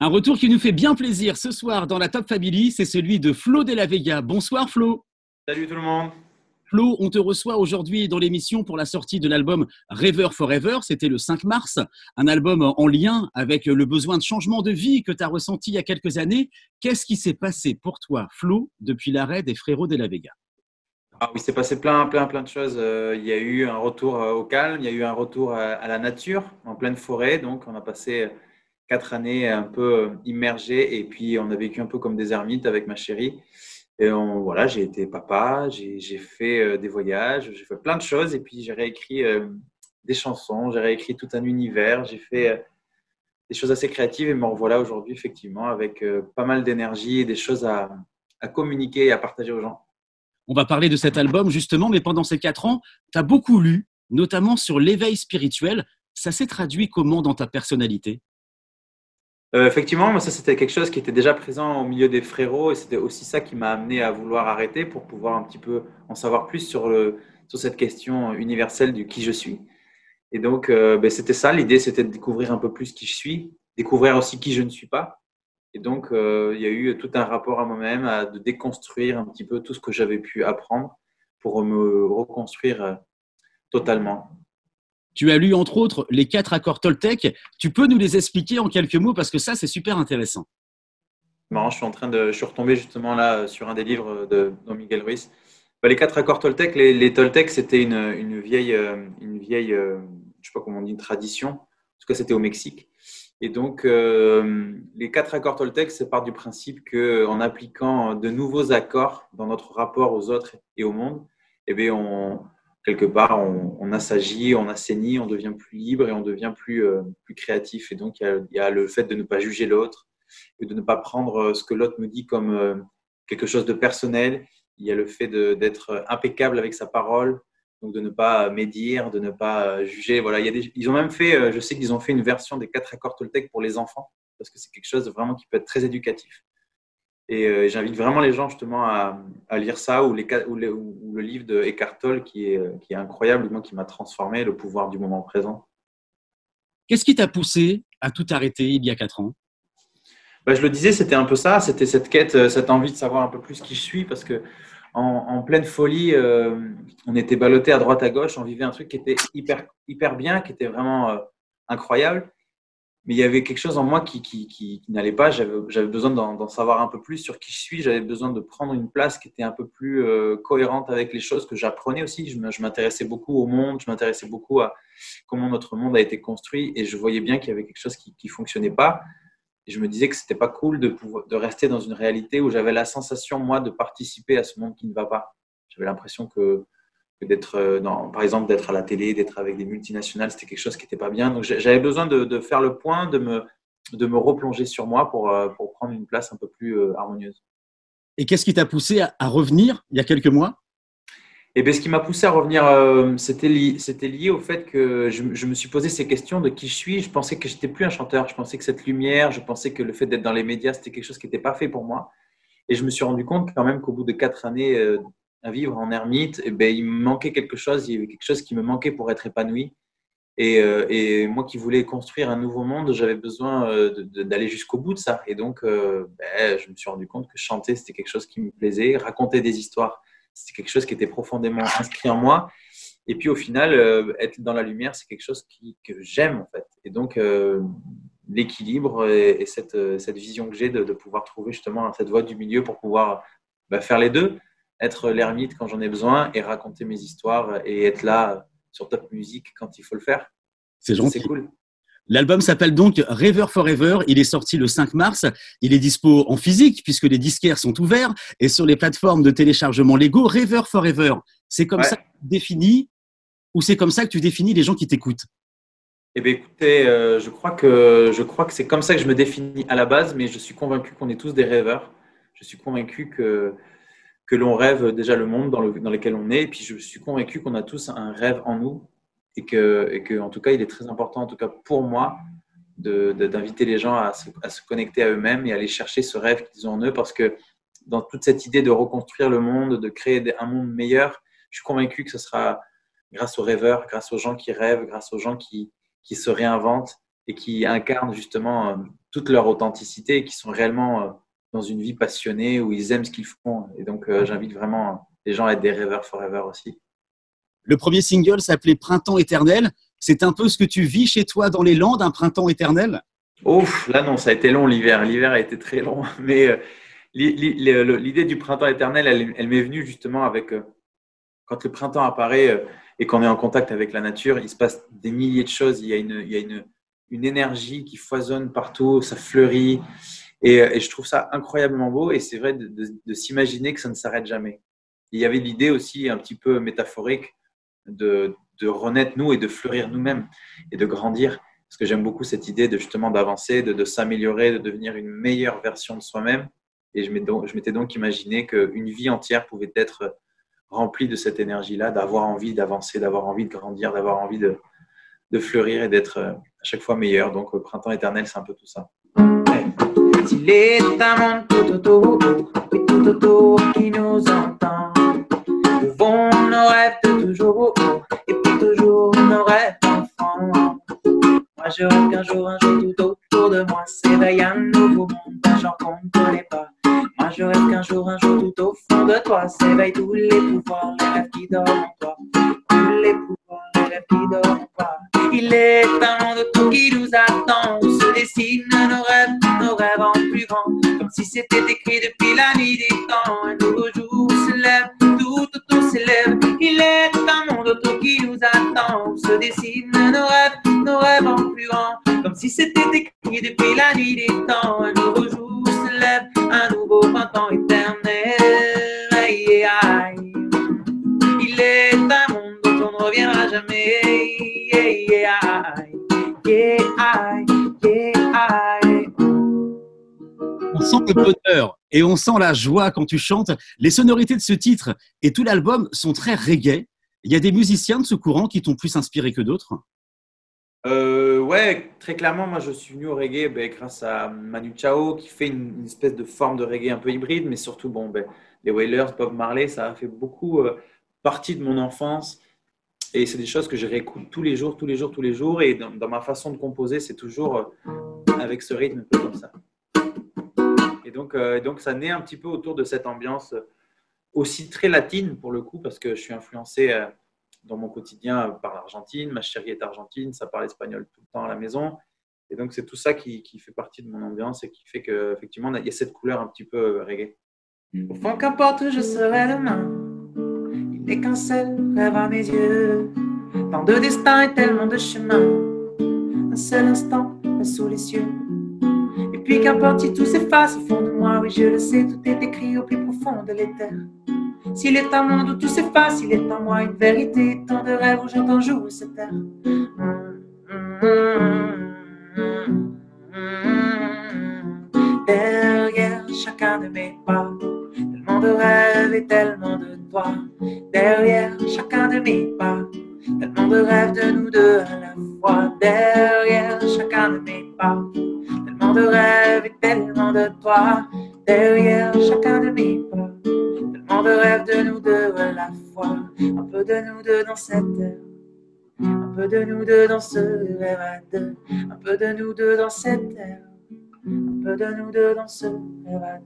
Un retour qui nous fait bien plaisir ce soir dans la Top Family, c'est celui de Flo de la Vega. Bonsoir Flo. Salut tout le monde. Flo, on te reçoit aujourd'hui dans l'émission pour la sortie de l'album River Forever. C'était le 5 mars, un album en lien avec le besoin de changement de vie que tu as ressenti il y a quelques années. Qu'est-ce qui s'est passé pour toi, Flo, depuis l'arrêt des Frérots de la Vega? Ah oui, il s'est passé plein, plein, plein de choses. Euh, il y a eu un retour euh, au calme, il y a eu un retour à la nature, en pleine forêt. Donc, on a passé quatre années un peu euh, immergé et puis on a vécu un peu comme des ermites avec ma chérie. Et on, voilà, j'ai été papa, j'ai fait euh, des voyages, j'ai fait plein de choses et puis j'ai réécrit euh, des chansons, j'ai réécrit tout un univers, j'ai fait des choses assez créatives et me revoilà aujourd'hui effectivement avec pas mal d'énergie et des choses à, à communiquer et à partager aux gens. On va parler de cet album justement, mais pendant ces quatre ans, tu as beaucoup lu, notamment sur l'éveil spirituel. Ça s'est traduit comment dans ta personnalité? Euh, effectivement, ça, c'était quelque chose qui était déjà présent au milieu des frérots et c'était aussi ça qui m'a amené à vouloir arrêter pour pouvoir un petit peu en savoir plus sur, sur cette question universelle du qui je suis. Et donc, euh, ben, c'était ça, l'idée, c'était de découvrir un peu plus qui je suis, découvrir aussi qui je ne suis pas. Et donc, euh, il y a eu tout un rapport à moi-même, à de déconstruire un petit peu tout ce que j'avais pu apprendre pour me reconstruire totalement. Tu as lu entre autres les quatre accords Toltec. Tu peux nous les expliquer en quelques mots parce que ça, c'est super intéressant. Marrant, je suis en train de, je suis retombé justement là sur un des livres de Miguel Ruiz. Bah, les quatre accords Toltec, les, Toltec, c'était une, vieille, une vieille, euh, je sais pas comment on dit, une tradition. En tout cas, c'était au Mexique. Et donc, euh, les quatre accords Toltec, c'est part du principe qu'en appliquant de nouveaux accords dans notre rapport aux autres et au monde, eh bien, on, quelque part, on, assagit, on assainit, on devient plus libre et on devient plus, euh, créatif. Et donc, il y, a, le fait de ne pas juger l'autre de ne pas prendre euh, ce que l'autre me dit comme euh, quelque chose de personnel. Il y a le fait d'être impeccable avec sa parole, donc de ne pas médire, de ne pas juger. Voilà, ils ont même fait, je sais qu'ils ont fait une version des quatre accords Toltec pour les enfants, parce que c'est quelque chose vraiment qui peut être très éducatif. Et euh, j'invite vraiment les gens justement à, lire ça ou, les, ou, le livre de Eckhart Tolle qui est, qui est incroyable, moi, qui m'a transformé, Le pouvoir du moment présent. Qu'est-ce qui t'a poussé à tout arrêter il y a quatre ans? Bah, Je le disais, c'était un peu ça, c'était cette quête, euh, cette envie de savoir un peu plus qui je suis parce que en, pleine folie, euh, on était ballotté à droite à gauche, on vivait un truc qui était hyper, hyper bien, qui était vraiment incroyable mais il y avait quelque chose en moi qui, qui, n'allait pas. J'avais besoin d'en savoir un peu plus sur qui je suis. J'avais besoin de prendre une place qui était un peu plus euh, cohérente avec les choses que j'apprenais aussi. Je m'intéressais beaucoup au monde, je m'intéressais beaucoup à comment notre monde a été construit et je voyais bien qu'il y avait quelque chose qui ne fonctionnait pas. Et je me disais que c'était pas cool de, de rester dans une réalité où j'avais la sensation, moi, de participer à ce monde qui ne va pas. J'avais l'impression que d'être, euh, par exemple, d'être à la télé, d'être avec des multinationales, c'était quelque chose qui n'était pas bien. Donc j'avais besoin de, faire le point, de me, de me replonger sur moi pour, euh, pour prendre une place un peu plus euh, harmonieuse. Et qu'est-ce qui t'a poussé à, revenir il y a quelques mois? Et eh bien, ce qui m'a poussé à revenir, c'était lié, lié, au fait que je, je, me suis posé ces questions de qui je suis. Je pensais que j'étais plus un chanteur. Je pensais que cette lumière, je pensais que le fait d'être dans les médias, c'était quelque chose qui n'était pas fait pour moi. Et je me suis rendu compte quand même qu'au bout de quatre années à vivre en ermite, eh ben, il me manquait quelque chose, il y avait quelque chose qui me manquait pour être épanoui. Et, euh, moi qui voulais construire un nouveau monde, j'avais besoin euh, d'aller jusqu'au bout de ça. Et donc, euh, ben, je me suis rendu compte que chanter, c'était quelque chose qui me plaisait, raconter des histoires, c'était quelque chose qui était profondément inscrit en moi. Et puis au final, être dans la lumière, c'est quelque chose que j'aime en fait. Et donc, l'équilibre et, cette, vision que j'ai de, pouvoir trouver justement cette voie du milieu pour pouvoir ben, faire les deux être l'ermite quand j'en ai besoin et raconter mes histoires et être là sur Top Music quand il faut le faire. C'est gentil. C'est cool. L'album s'appelle donc River Forever. Il est sorti le 5 mars. Il est dispo en physique puisque les disquaires sont ouverts et sur les plateformes de téléchargement légaux. River Forever. C'est comme ça que tu définis ou c'est comme ça que tu définis les gens qui t'écoutent? Eh bien, écoutez, euh, je crois que je crois que c'est comme ça que je me définis à la base, mais je suis convaincu qu'on est tous des rêveurs. Je suis convaincu que que l'on rêve déjà le monde dans, le, dans, lequel on est. Et puis je suis convaincu qu'on a tous un rêve en nous et que, et que, en tout cas, il est très important, en tout cas pour moi, d'inviter les gens à se, à se, connecter à eux-mêmes et aller chercher ce rêve qu'ils ont en eux parce que dans toute cette idée de reconstruire le monde, de créer un monde meilleur, je suis convaincu que ce sera grâce aux rêveurs, grâce aux gens qui rêvent, grâce aux gens qui, qui se réinventent et qui incarnent justement euh, toute leur authenticité et qui sont réellement dans une vie passionnée où ils aiment ce qu'ils font. Et donc, j'invite vraiment les gens à être des rêveurs forever aussi. Le premier single s'appelait Printemps éternel. C'est un peu ce que tu vis chez toi dans les Landes, un printemps éternel? Ouf, là non, ça a été long l'hiver. L'hiver a été très long. Mais euh, l'idée du printemps éternel, elle, m'est venue justement avec euh, quand le printemps apparaît euh, et qu'on est en contact avec la nature, il se passe des milliers de choses. Il y a une, il y a une, une énergie qui foisonne partout, ça fleurit. Et, je trouve ça incroyablement beau. Et c'est vrai de, s'imaginer que ça ne s'arrête jamais. Il y avait l'idée aussi un petit peu métaphorique de, renaître nous et de fleurir nous-mêmes et de grandir. Parce que j'aime beaucoup cette idée de justement d'avancer, de, s'améliorer, de devenir une meilleure version de soi-même. Et je m'étais donc, imaginé qu'une vie entière pouvait être remplie de cette énergie-là, d'avoir envie d'avancer, d'avoir envie de grandir, d'avoir envie de, fleurir et d'être euh, à chaque fois meilleur. Donc, le printemps éternel, c'est un peu tout ça. S'il est un monde tout autour, tout autour qui nous entend, nos rêves de toujours et pour toujours nos rêves d'enfants. Moi je rêve qu'un jour, un jour tout autour de moi s'éveille un nouveau monde, un genre qu'on ne connaît pas. Moi je rêve qu'un jour, un jour tout au fond de toi s'éveillent tous les pouvoirs, les rêves qui dorment en toi. Tous les pouvoirs, les rêves qui dorment. Il est un monde tout qui nous attend, où se dessinent nos rêves, nos rêves en plus grand, comme si c'était écrit depuis la nuit des temps. Un nouveau jour se lève, tout autour s'élève. Il est un monde autour qui nous attend, où se dessinent nos rêves, nos rêves en plus grand, comme si c'était écrit depuis la nuit des temps. Un nouveau jour se lève, un nouveau printemps éternel. Aïe, aïe. Il est un monde dont on ne reviendra jamais. On sent le bonheur et on sent la joie quand tu chantes. Les sonorités de ce titre et tout l'album sont très reggae. Il y a des musiciens de ce courant qui t'ont plus inspiré que d'autres? Euh, Ouais, très clairement, moi je suis venu au reggae ben, grâce à Manu Chao qui fait une, espèce de forme de reggae un peu hybride, mais surtout bon, ben, les Wailers, Bob Marley, ça a fait beaucoup euh, partie de mon enfance. Et c'est des choses que je réécoute tous les jours, tous les jours, tous les jours. Et dans, ma façon de composer, c'est toujours euh, avec ce rythme comme ça. Et donc, euh, donc, ça naît un petit peu autour de cette ambiance aussi très latine pour le coup, parce que je suis influencé euh, dans mon quotidien par l'Argentine. Ma chérie est argentine, ça parle espagnol tout le temps à la maison. Et donc, c'est tout ça qui, qui, fait partie de mon ambiance et qui fait qu'effectivement, il y a cette couleur un petit peu reggae. Au fond, qu'importe, je serai demain et qu'un seul rêve à mes yeux. Tant de destin et tellement de chemin, un seul instant sous les cieux. Puis qu'importe si tout s'efface au fond de moi, oui je le sais, tout est écrit au plus profond de l'éther. S'il est un monde où tout s'efface, il est en moi une vérité, tant de rêves où j'entends jouer cette terre. Derrière chacun de mes pas, tellement de rêves et tellement de toi derrière chacun de mes pas. Tellement de rêves de nous deux à la fois derrière chacun de mes pas. De rêves et tellement de toi derrière chacun de mes pas. Tellement de rêves de nous deux à la fois. Un peu de nous deux dans cette heure. Un peu de nous deux dans ce rêve à deux. Un peu de nous deux dans cette terre. Un peu de nous deux dans ce rêve à.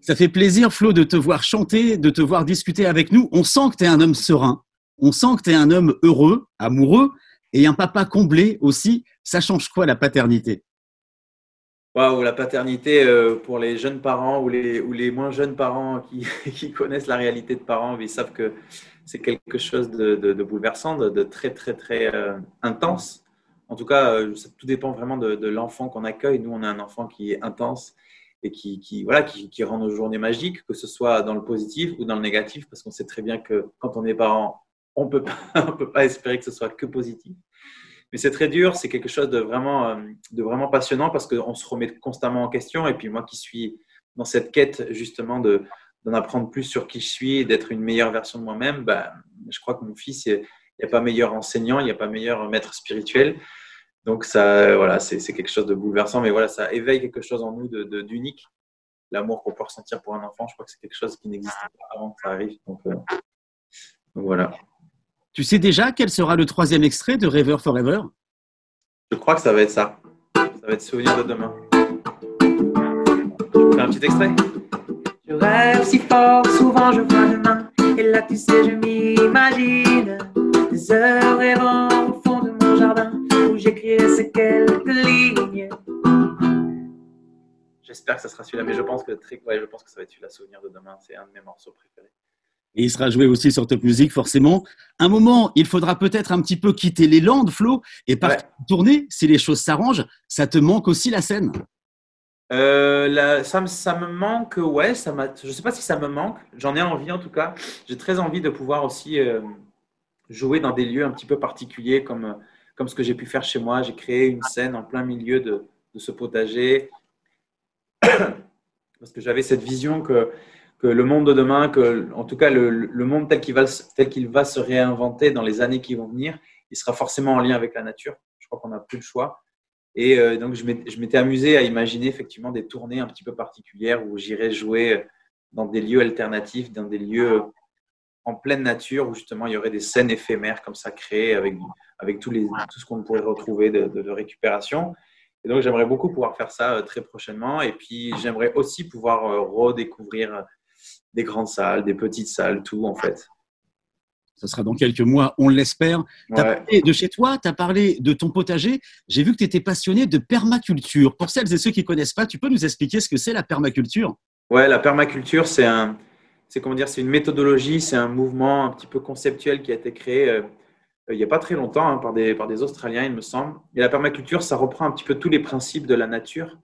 Ça fait plaisir, Flo, de te voir chanter, de te voir discuter avec nous. On sent que tu es un homme serein, on sent que tu es un homme heureux, amoureux, et un papa comblé aussi. Ça change quoi la paternité? Waouh, la paternité euh, pour les jeunes parents ou les, moins jeunes parents qui, connaissent la réalité de parents, ils savent que c'est quelque chose de, bouleversant, de, très, très, très euh, intense. En tout cas, euh, tout dépend vraiment de, l'enfant qu'on accueille. Nous, on a un enfant qui est intense et qui voilà, qui, qui, rend nos journées magiques, que ce soit dans le positif ou dans le négatif, parce qu'on sait très bien que quand on est parent, on ne peut pas espérer que ce soit que positif. Mais c'est très dur, c'est quelque chose de vraiment, euh, de vraiment passionnant parce qu'on se remet constamment en question. Et puis moi qui suis dans cette quête justement de, d'en apprendre plus sur qui je suis, d'être une meilleure version de moi-même, ben, je crois que mon fils, il n'y a pas meilleur enseignant, il n'y a pas meilleur maître spirituel. Donc, ça, voilà, c'est quelque chose de bouleversant, mais voilà, ça éveille quelque chose en nous d'unique. L'amour qu'on peut ressentir pour un enfant, je crois que c'est quelque chose qui n'existait pas avant que ça arrive. Donc, euh, voilà. Tu sais déjà quel sera le troisième extrait de Rêveur Forever? Je crois que ça va être ça. va être souvenir de demain. Je fais un petit extrait? Je rêve si fort, souvent je vois demain. Et là, tu sais, je m'imagine des heures errant au fond de mon jardin où j'écrirai ces quelques lignes. J'espère que ça sera celui-là, mais je pense que, très, ouais, je pense que ça va être celui-là, Souvenir de demain. C'est un de mes morceaux préférés. Et il sera joué aussi sur Top Music, forcément. Un moment, il faudra peut-être un petit peu quitter les Landes, Flo, et partir tourner. Si les choses s'arrangent, ça te manque aussi la scène euh, la- ça, me, ça me manque, ouais, ça je sais pas si ça me manque, j'en ai envie en tout cas. J'ai très envie de pouvoir aussi euh, jouer dans des lieux un petit peu particuliers comme, comme ce que j'ai pu faire chez moi. J'ai créé une scène en plein milieu de, de ce potager parce que j'avais cette vision que, que le monde de demain, que, en tout cas le, le monde tel qu'il va, tel qu'il va se réinventer dans les années qui vont venir, il sera forcément en lien avec la nature. Je crois qu'on n'a plus le choix. Et euh, donc, je m'étais amusé à imaginer effectivement des tournées un petit peu particulières où j'irais jouer dans des lieux alternatifs, dans des lieux en pleine nature où justement il y aurait des scènes éphémères comme ça créées avec, avec tout ce qu'on pourrait retrouver de, récupération. Et donc, j'aimerais beaucoup pouvoir faire ça euh, très prochainement. Et puis, j'aimerais aussi pouvoir euh, redécouvrir euh, des grandes salles, des petites salles, tout en fait. Ce sera dans quelques mois, on l'espère. Tu as Ouais. parlé de chez toi, tu as parlé de ton potager. J'ai vu que tu étais passionné de permaculture. Pour celles et ceux qui ne connaissent pas, tu peux nous expliquer ce que c'est la permaculture? Ouais, la permaculture, c'est un, c'est comment dire, c'est une méthodologie, c'est un mouvement un petit peu conceptuel qui a été créé euh, il n'y a pas très longtemps hein, par des par des Australiens, il me semble. Et la permaculture, ça reprend un petit peu tous les principes de la nature,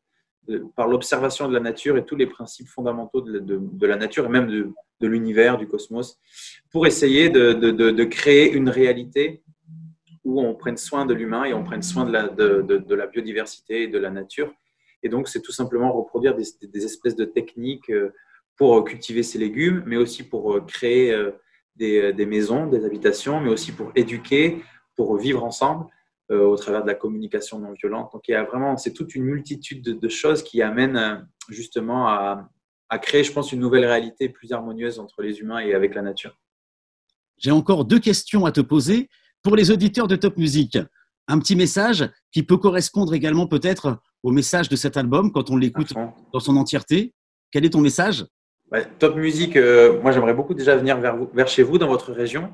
par l'observation de la nature et tous les principes fondamentaux de, la nature et même de, l'univers, du cosmos, pour essayer de, créer une réalité où on prenne soin de l'humain et on prenne soin de la, biodiversité et de la nature. Et donc, c'est tout simplement reproduire des, espèces de techniques euh, pour euh, cultiver ces légumes, mais aussi pour euh, créer euh, des, maisons, des habitations, mais aussi pour éduquer, pour vivre ensemble euh, au travers de la communication non violente. Donc, il y a vraiment, c'est toute une multitude de, de choses qui amènent euh, justement à, à créer, je pense, une nouvelle réalité plus harmonieuse entre les humains et avec la nature. J'ai encore deux questions à te poser. Pour les auditeurs de Top Music, un petit message qui peut correspondre également peut-être au message de cet album quand on l'écoute dans son entièreté. Quel est ton message? Top musique, euh, moi j'aimerais beaucoup déjà venir vers, vous, vers chez vous dans votre région.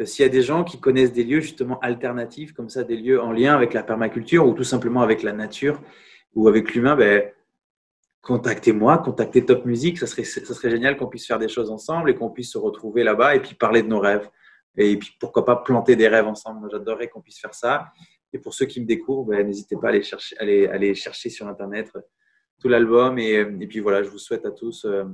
Euh, S'il y a des gens qui connaissent des lieux justement alternatifs, comme ça, des lieux en lien avec la permaculture ou tout simplement avec la nature ou avec l'humain, ben, contactez-moi, contactez Top Music. Ça serait, ça serait génial qu'on puisse faire des choses ensemble et qu'on puisse se retrouver là-bas et puis parler de nos rêves. Et puis pourquoi pas planter des rêves ensemble. J'adorerais qu'on puisse faire ça. Et pour ceux qui me découvrent, ben, n'hésitez pas à aller chercher, à aller, chercher sur Internet euh, tout l'album. Et, et puis voilà, je vous souhaite à tous. euh,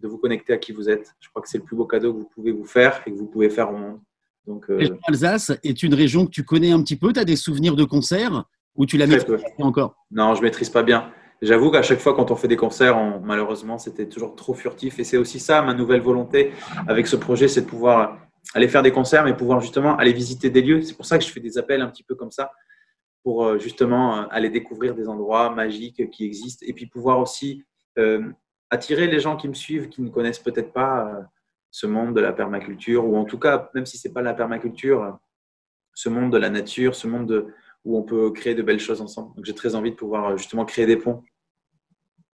de vous connecter à qui vous êtes. Je crois que c'est le plus beau cadeau que vous pouvez vous faire et que vous pouvez faire au monde. Donc, euh, Alsace est une région que tu connais un petit peu. Tu as des souvenirs de concerts ou tu la maîtrises encore? Non, je maîtrise pas bien. J'avoue qu'à chaque fois, quand on fait des concerts, on- malheureusement, c'était toujours trop furtif. Et c'est aussi ça, ma nouvelle volonté avec ce projet, c'est de pouvoir aller faire des concerts, mais pouvoir justement aller visiter des lieux. C'est pour ça que je fais des appels un petit peu comme ça, pour euh, justement euh, aller découvrir des endroits magiques qui existent et puis pouvoir aussi euh, attirer les gens qui me suivent, qui ne connaissent peut-être pas ce monde de la permaculture, ou en tout cas, même si c'est pas la permaculture, ce monde de la nature, ce monde de- où on peut créer de belles choses ensemble. Donc j'ai très envie de pouvoir euh, justement créer des ponts.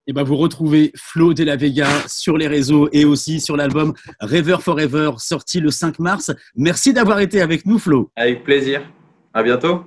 Et ben vous retrouvez Flo de la Vega sur les réseaux et aussi sur l'album River Forever sorti le 5 mars. Merci d'avoir été avec nous Flo. Avec plaisir. À bientôt.